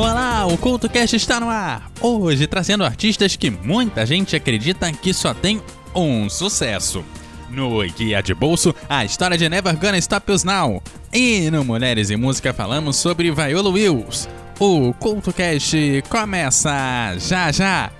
Olá, o CultoCast está no ar! Hoje trazendo artistas que muita gente acredita que só tem um sucesso. No Guia de Bolso, a história de Never Gonna Stop Us Now. E no Mulheres e Música falamos sobre Viola Wills. O CultoCast começa já já!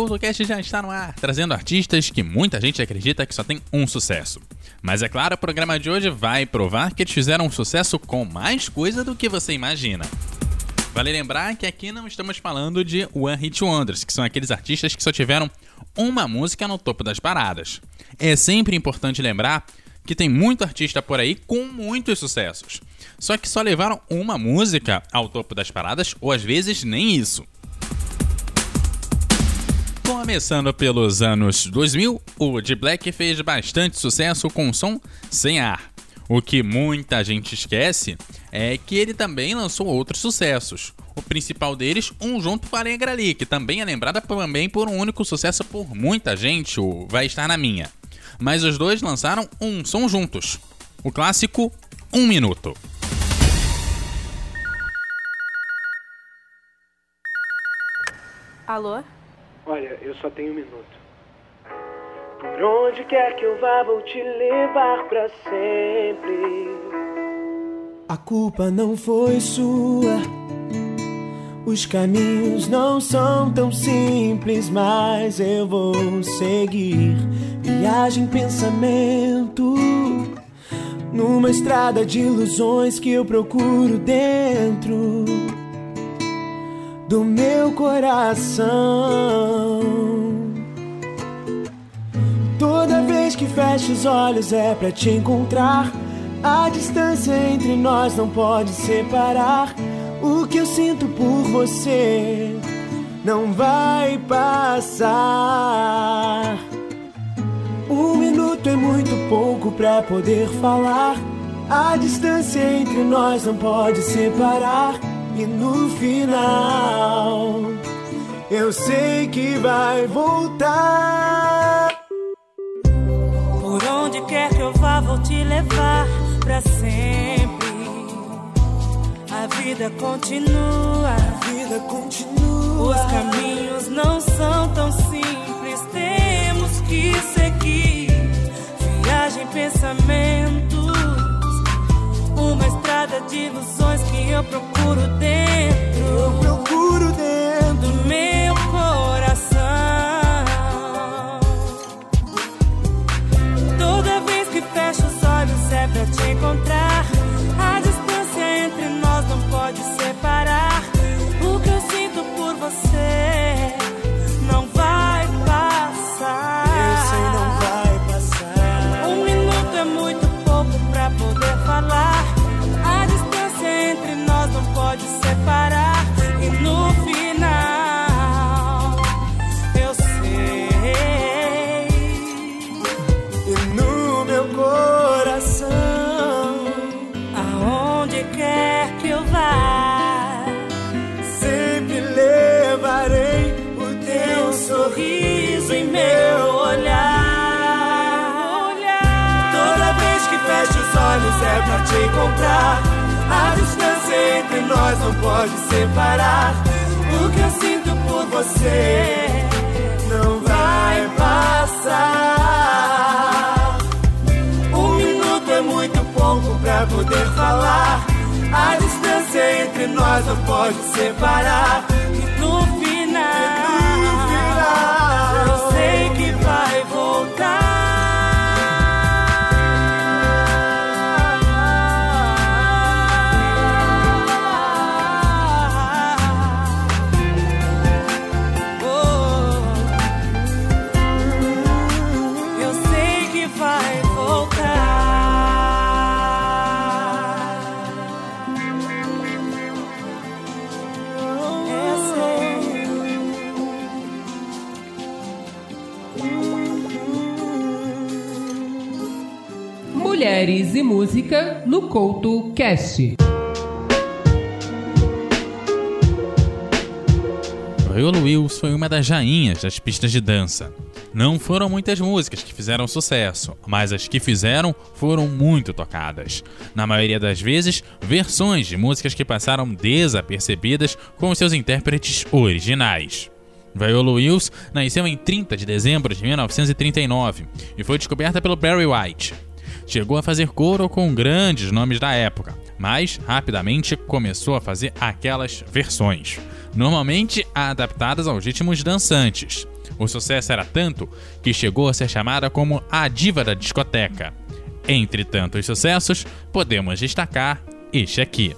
CultoCast já está no ar, trazendo artistas que muita gente acredita que só tem um sucesso. Mas é claro, o programa de hoje vai provar que eles fizeram um sucesso com mais coisa do que você imagina. Vale lembrar que aqui não estamos falando de One Hit Wonders, que são aqueles artistas que só tiveram uma música no topo das paradas. É sempre importante lembrar que tem muito artista por aí com muitos sucessos. Só que só levaram uma música ao topo das paradas, ou às vezes nem isso. Começando pelos anos 2000, o The Black fez bastante sucesso com o som sem ar. O que muita gente esquece é que ele também lançou outros sucessos. O principal deles, um junto com a Alegra Ali, que também é lembrada também por um único sucesso por muita gente, o Vai Estar Na Minha. Mas os dois lançaram um som juntos. O clássico Um Minuto. Alô? Olha, eu só tenho um minuto. Por onde quer que eu vá, vou te levar pra sempre. A culpa não foi sua. Os caminhos não são tão simples, mas eu vou seguir. Viagem, pensamento. Numa estrada de ilusões que eu procuro dentro do meu coração. Toda vez que fecho os olhos é pra te encontrar. A distância entre nós não pode separar. O que eu sinto por você não vai passar. Um minuto é muito pouco pra poder falar. A distância entre nós não pode separar. E no final, eu sei que vai voltar. Por onde quer que eu vá, vou te levar pra sempre. A vida continua, a vida continua. Os caminhos não são tão simples, temos que seguir. Viagem, pensamentos, uma estrada de ilusões que eu procuro dentro. em meu olhar. Toda vez que fecho os olhos é pra te encontrar. A distância entre nós não pode separar. O que eu sinto por você não vai passar. Um minuto é muito pouco pra poder falar. A distância entre nós não pode separar. Mulheres e música no Couto Cast. Viola Wills foi uma das rainhas das pistas de dança. Não foram muitas músicas que fizeram sucesso, mas as que fizeram foram muito tocadas. Na maioria das vezes, versões de músicas que passaram desapercebidas com seus intérpretes originais. Viola Wills nasceu em 30 de dezembro de 1939 e foi descoberta pelo Barry White. Chegou a fazer coro com grandes nomes da época, mas rapidamente começou a fazer aquelas versões, normalmente adaptadas aos ritmos dançantes. O sucesso era tanto que chegou a ser chamada como a diva da discoteca. Entre tantos sucessos, podemos destacar este aqui.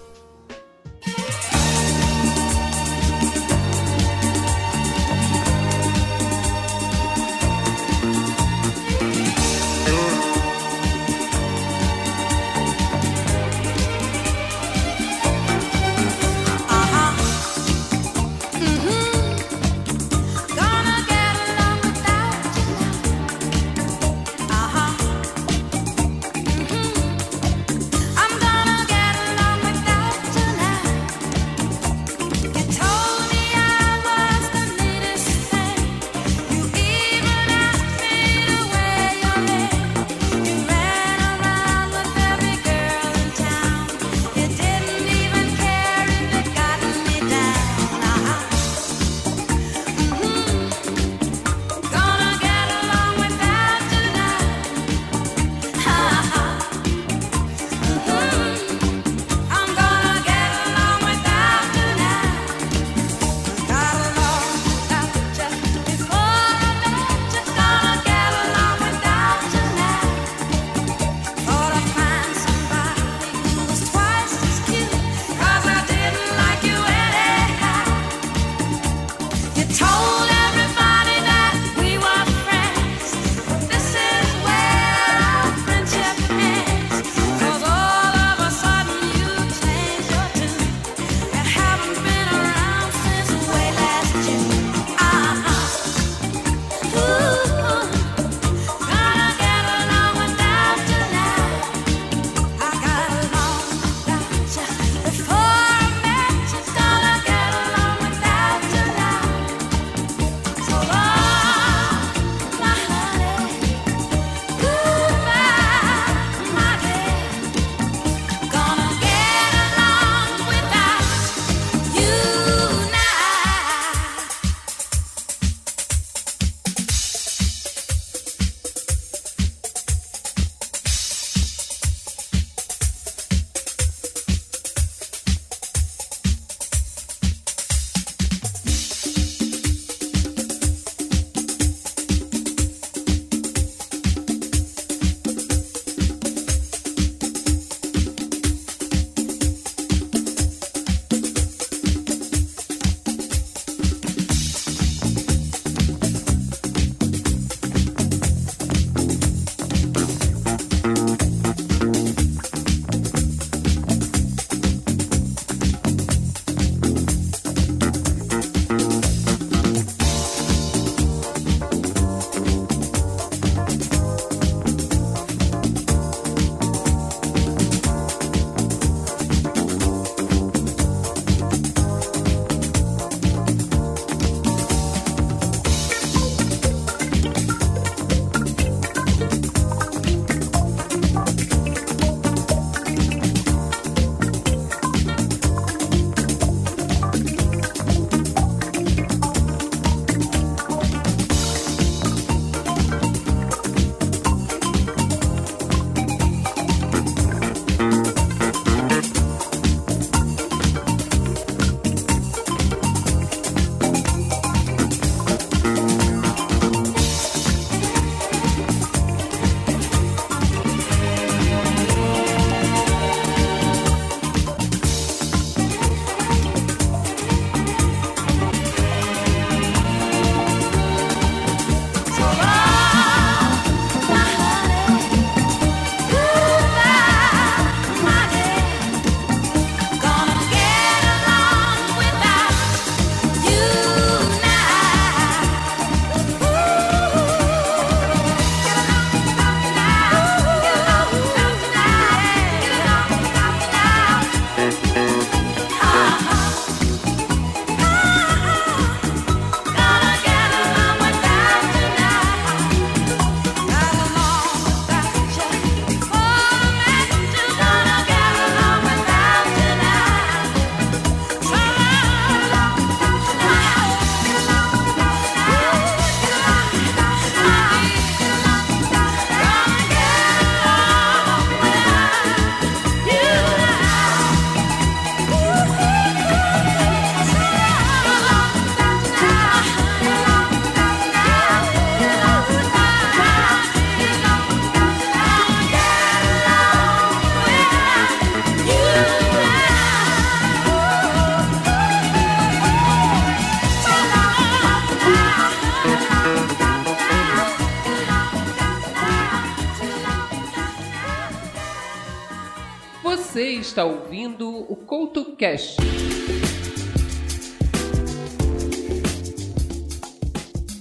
está ouvindo o CoutoCast.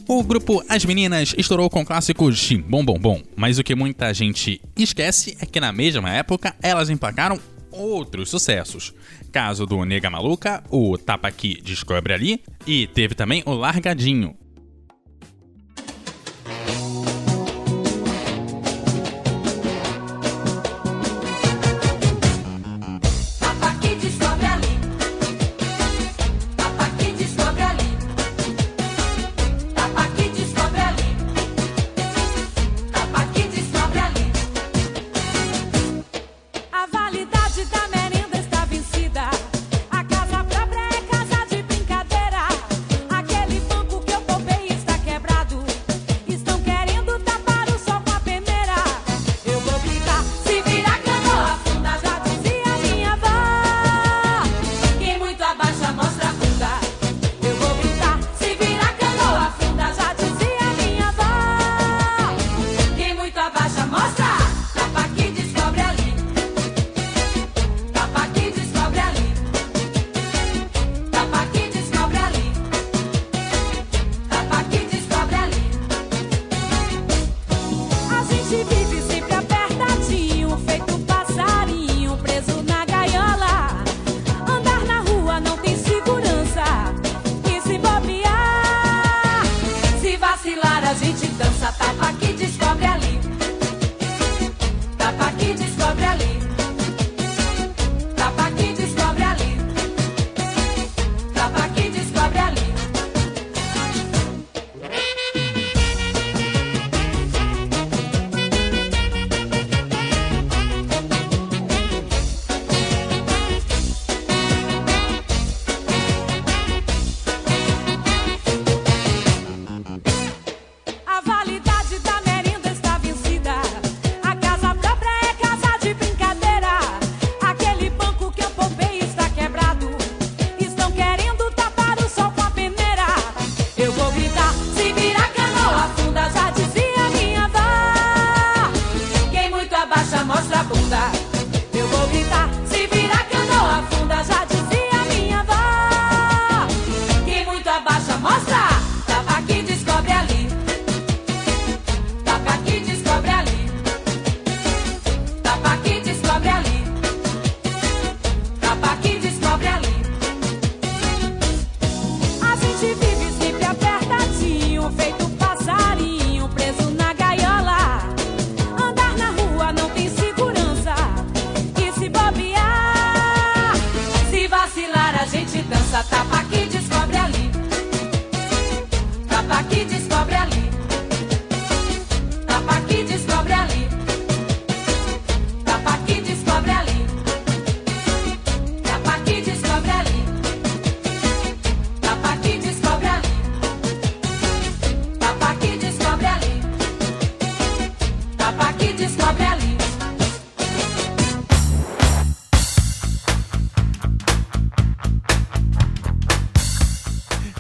O grupo As Meninas estourou com clássicos Bom Bom Bom, mas o que muita gente esquece é que na mesma época elas emplacaram outros sucessos. Caso do Nega Maluca, o Tapa Aqui Descobre Ali e teve também o Largadinho. pa.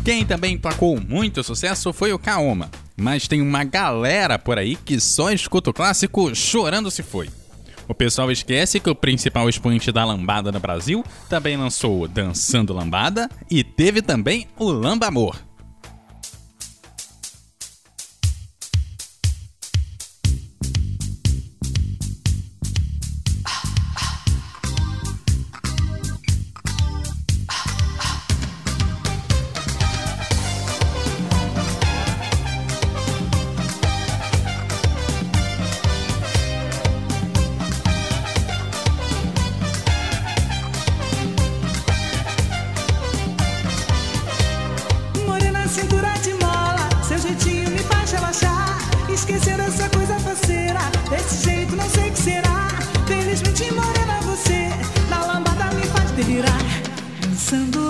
Quem também tocou muito sucesso foi o Kaoma, mas tem uma galera por aí que só escuta o clássico chorando se foi. O pessoal esquece que o principal expoente da lambada no Brasil também lançou Dançando Lambada e teve também o Lamba Amor. pensando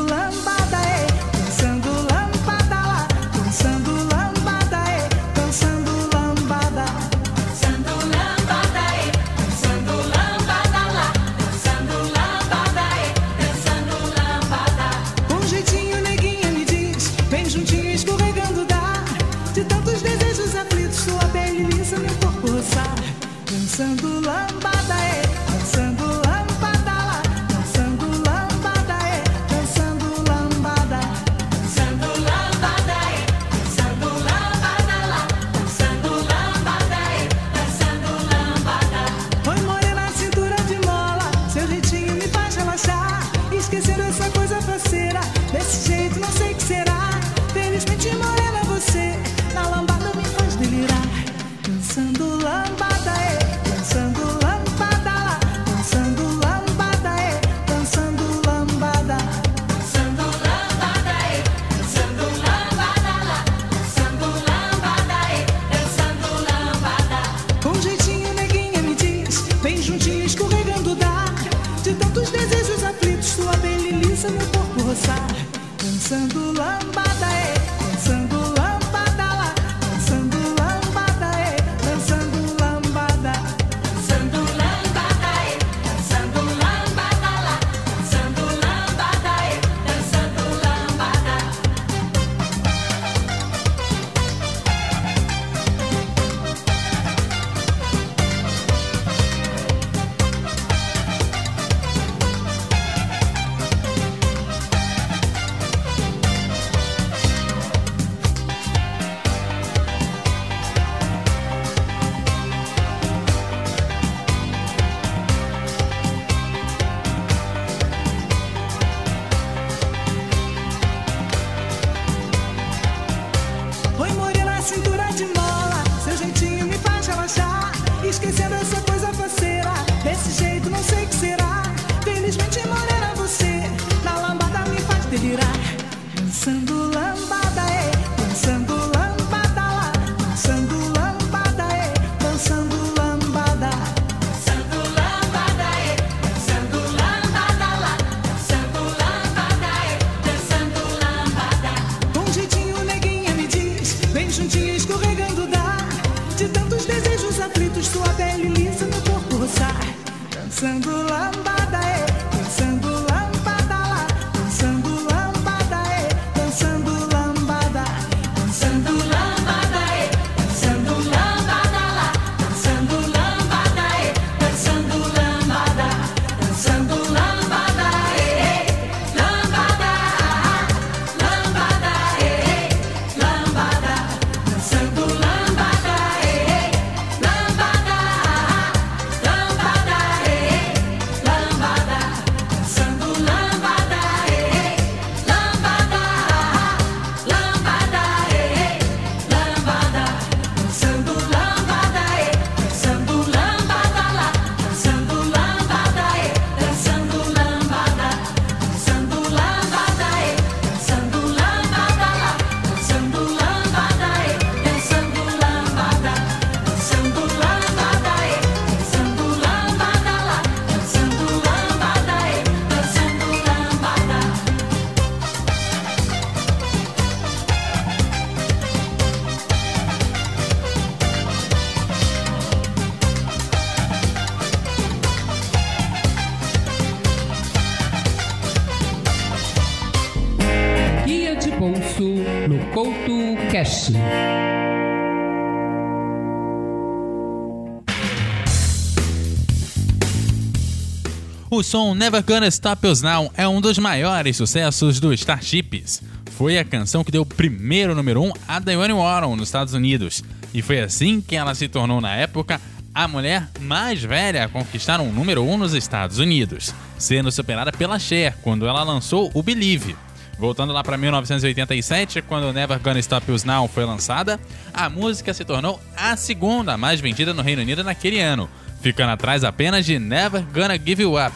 Couto Cast. O som Never Gonna Stop Us Now é um dos maiores sucessos do Starships. Foi a canção que deu o primeiro número 1 um a Diane Warren nos Estados Unidos. E foi assim que ela se tornou, na época, a mulher mais velha a conquistar um número 1 um nos Estados Unidos, sendo superada pela Cher quando ela lançou o Believe. Voltando lá para 1987, quando Never Gonna Stop Us Now foi lançada, a música se tornou a segunda mais vendida no Reino Unido naquele ano, ficando atrás apenas de Never Gonna Give You Up.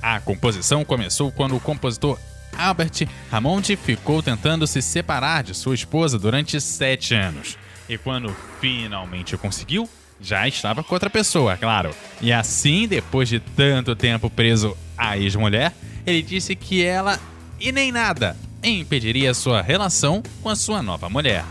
A composição começou quando o compositor Albert Hammond ficou tentando se separar de sua esposa durante sete anos. E quando finalmente conseguiu, já estava com outra pessoa, claro. E assim, depois de tanto tempo preso à ex-mulher, ele disse que ela e nem nada impediria sua relação com a sua nova mulher.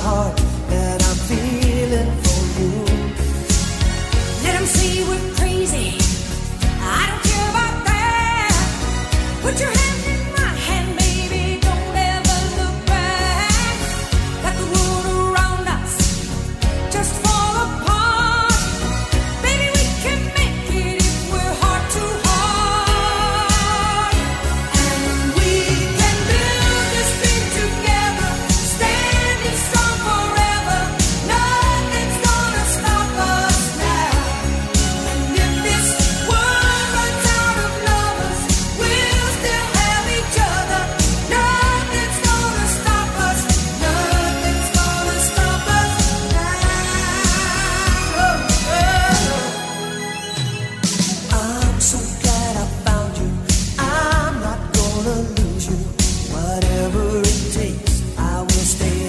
heart. it takes, I will stay.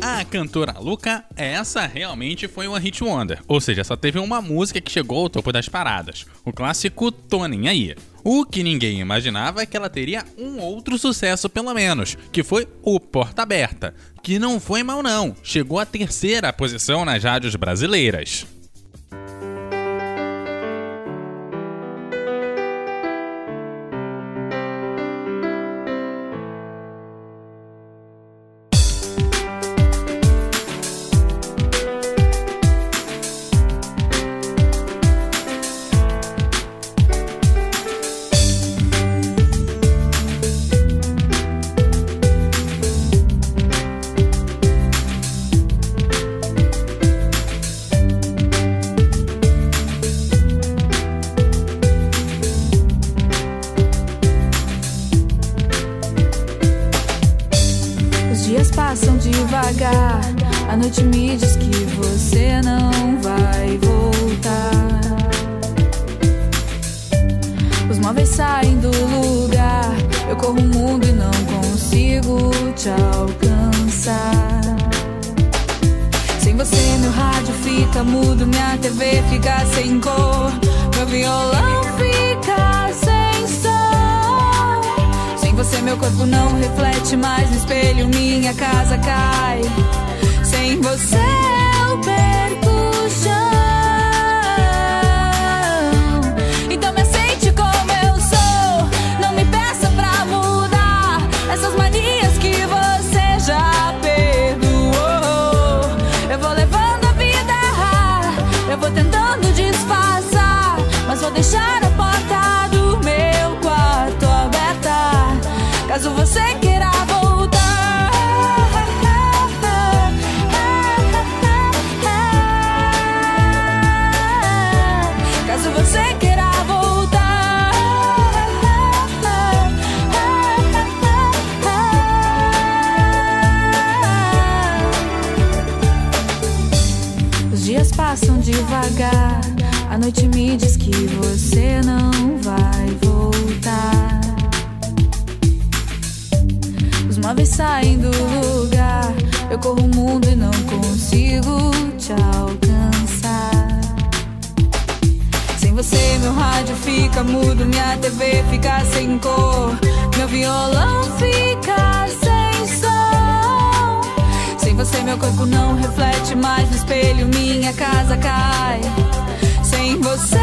A cantora Luca, essa realmente foi uma hit wonder, ou seja, só teve uma música que chegou ao topo das paradas, o clássico Tonin Aí. O que ninguém imaginava é que ela teria um outro sucesso pelo menos, que foi o Porta Aberta, que não foi mal não, chegou à terceira posição nas rádios brasileiras. passam devagar. A noite me diz que você não vai voltar. Os móveis saem do lugar. Eu corro o mundo e não consigo te alcançar. Sem você, meu rádio fica mudo, minha TV fica sem cor, meu violão fica você, meu corpo não reflete mais no espelho, minha casa cai. Sem você, eu perco o chão. Então me aceite como eu sou. Não me peça pra mudar essas manias que você já perdoou. Eu vou levando a vida, eu vou tentando disfarçar, mas vou deixar a devagar. A noite me diz que você não vai voltar. Os móveis saem do lugar. Eu corro o mundo e não consigo te alcançar. Sem você, meu rádio fica mudo, minha TV fica sem cor, meu violão fica sem você, meu corpo não reflete mais no espelho, minha casa cai. Sem você,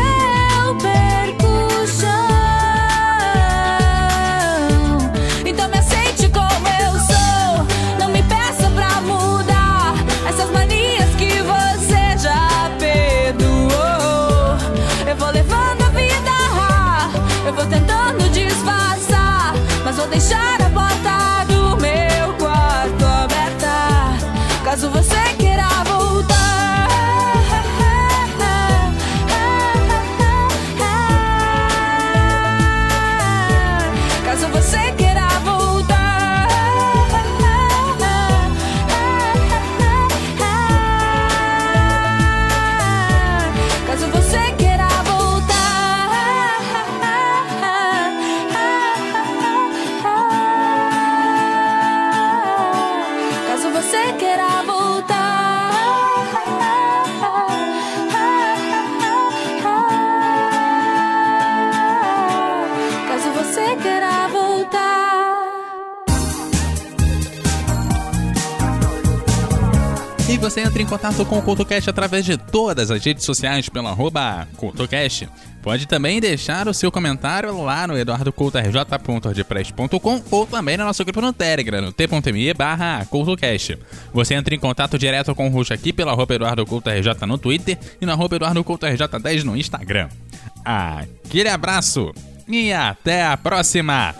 você entra em contato com o CultoCast através de todas as redes sociais pelo arroba CultoCast. Pode também deixar o seu comentário lá no eduardocultorj.wordpress.com ou também no nosso grupo no Telegram, no t.me barra CultoCast. Você entra em contato direto com o Ruxa aqui pelo arroba eduardocultorj no Twitter e no arroba eduardocultorj10 no Instagram. Aquele abraço e até a próxima!